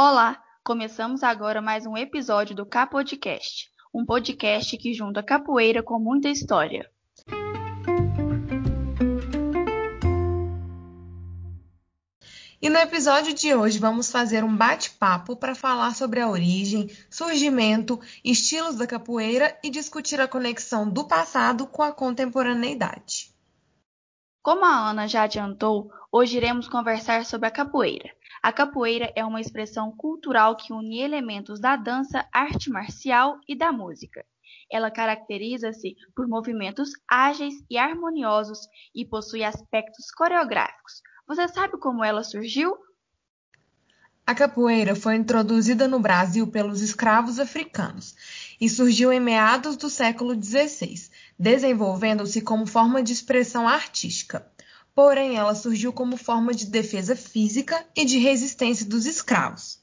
Olá, começamos agora mais um episódio do Capodcast, um podcast que junta capoeira com muita história. E no episódio de hoje vamos fazer um bate-papo para falar sobre a origem, surgimento, estilos da capoeira e discutir a conexão do passado com a contemporaneidade. Como a Ana já adiantou, hoje iremos conversar sobre a capoeira. A capoeira é uma expressão cultural que une elementos da dança, arte marcial e da música. Ela caracteriza-se por movimentos ágeis e harmoniosos e possui aspectos coreográficos. Você sabe como ela surgiu? A capoeira foi introduzida no Brasil pelos escravos africanos e surgiu em meados do século XVI, desenvolvendo-se como forma de expressão artística porém ela surgiu como forma de defesa física e de resistência dos escravos.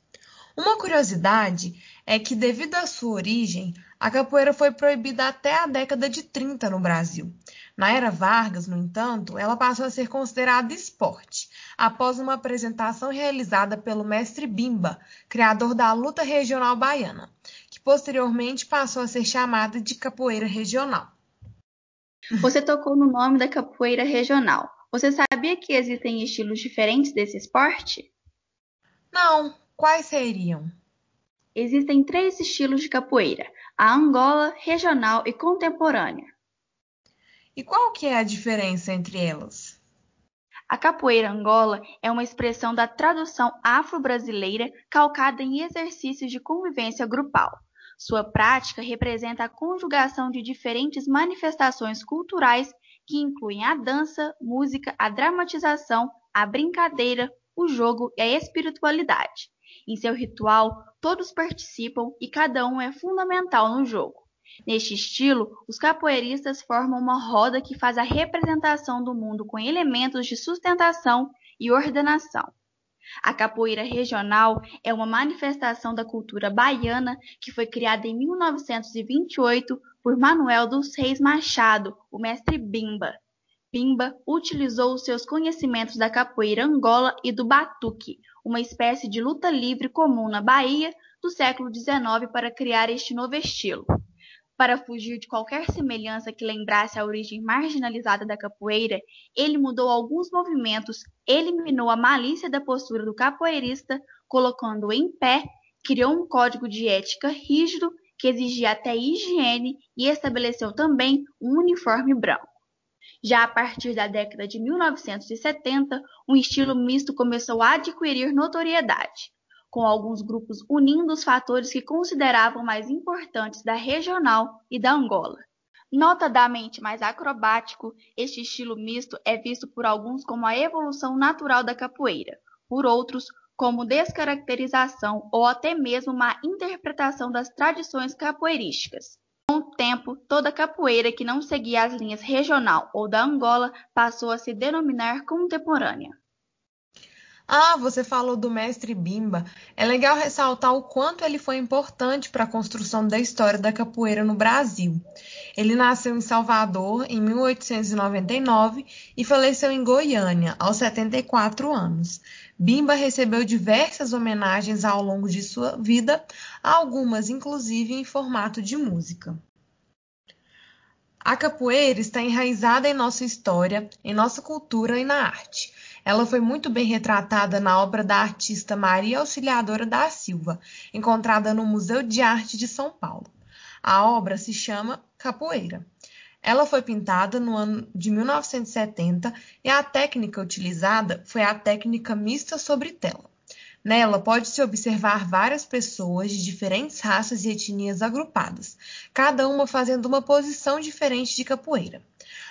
Uma curiosidade é que, devido à sua origem, a capoeira foi proibida até a década de 30 no Brasil. Na era Vargas, no entanto, ela passou a ser considerada esporte, após uma apresentação realizada pelo mestre Bimba, criador da luta regional baiana, que posteriormente passou a ser chamada de capoeira regional. Você tocou no nome da capoeira regional. Você sabia que existem estilos diferentes desse esporte? Não. Quais seriam? Existem três estilos de capoeira: a Angola, regional e contemporânea. E qual que é a diferença entre elas? A capoeira Angola é uma expressão da tradução afro-brasileira calcada em exercícios de convivência grupal. Sua prática representa a conjugação de diferentes manifestações culturais que incluem a dança, música, a dramatização, a brincadeira, o jogo e a espiritualidade. Em seu ritual, todos participam e cada um é fundamental no jogo. Neste estilo, os capoeiristas formam uma roda que faz a representação do mundo com elementos de sustentação e ordenação. A capoeira regional é uma manifestação da cultura baiana que foi criada em 1928 por Manuel dos Reis Machado, o mestre Bimba. Bimba utilizou os seus conhecimentos da capoeira Angola e do batuque, uma espécie de luta livre comum na Bahia do século XIX para criar este novo estilo. Para fugir de qualquer semelhança que lembrasse a origem marginalizada da capoeira, ele mudou alguns movimentos, eliminou a malícia da postura do capoeirista, colocando-o em pé, criou um código de ética rígido que exigia até higiene e estabeleceu também um uniforme branco. Já a partir da década de 1970, um estilo misto começou a adquirir notoriedade com alguns grupos unindo os fatores que consideravam mais importantes da regional e da Angola. Notadamente mais acrobático, este estilo misto é visto por alguns como a evolução natural da capoeira, por outros como descaracterização ou até mesmo uma interpretação das tradições capoeirísticas. Com o tempo, toda capoeira que não seguia as linhas regional ou da Angola passou a se denominar contemporânea. Ah, você falou do mestre Bimba. É legal ressaltar o quanto ele foi importante para a construção da história da capoeira no Brasil. Ele nasceu em Salvador em 1899 e faleceu em Goiânia aos 74 anos. Bimba recebeu diversas homenagens ao longo de sua vida, algumas inclusive em formato de música. A capoeira está enraizada em nossa história, em nossa cultura e na arte. Ela foi muito bem retratada na obra da artista Maria Auxiliadora da Silva, encontrada no Museu de Arte de São Paulo. A obra se chama Capoeira. Ela foi pintada no ano de 1970 e a técnica utilizada foi a técnica mista sobre tela. Nela pode-se observar várias pessoas de diferentes raças e etnias agrupadas, cada uma fazendo uma posição diferente de capoeira.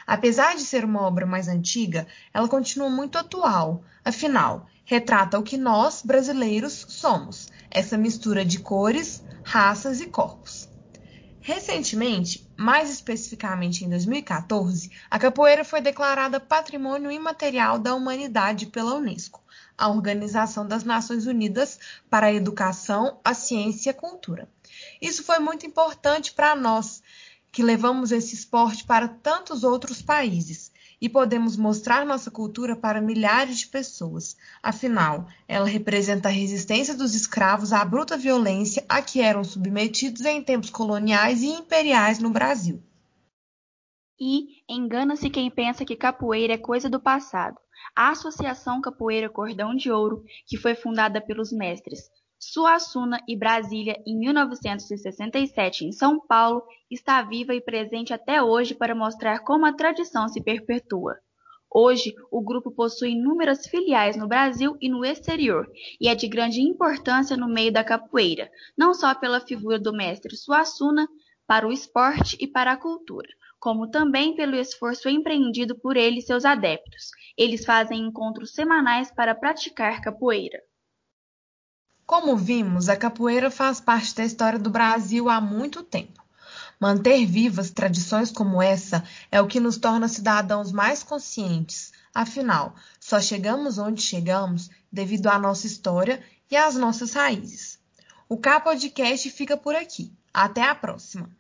Apesar de ser uma obra mais antiga, ela continua muito atual, afinal, retrata o que nós, brasileiros, somos: essa mistura de cores, raças e corpos. Recentemente, mais especificamente em 2014, a capoeira foi declarada Patrimônio Imaterial da Humanidade pela Unesco, a Organização das Nações Unidas para a Educação, a Ciência e a Cultura. Isso foi muito importante para nós, que levamos esse esporte para tantos outros países. e podemos mostrar nossa cultura para milhares de pessoas. Afinal, ela representa a resistência dos escravos à bruta violência a que eram submetidos em tempos coloniais e imperiais no Brasil. E engana-se quem pensa que capoeira é coisa do passado. A Associação Capoeira Cordão de Ouro, que foi fundada pelos mestres Suassuna e Brasília em 1967 em São Paulo, está viva e presente até hoje para mostrar como a tradição se perpetua. Hoje, o grupo possui inúmeras filiais no Brasil e no exterior, e é de grande importância no meio da capoeira, não só pela figura do mestre Suassuna para o esporte e para a cultura, como também pelo esforço empreendido por ele e seus adeptos. Eles fazem encontros semanais para praticar capoeira. Como vimos, a capoeira faz parte da história do Brasil há muito tempo. Manter vivas tradições como essa é o que nos torna cidadãos mais conscientes. Afinal, só chegamos onde chegamos devido à nossa história e às nossas raízes. O K Podcast fica por aqui. Até a próxima!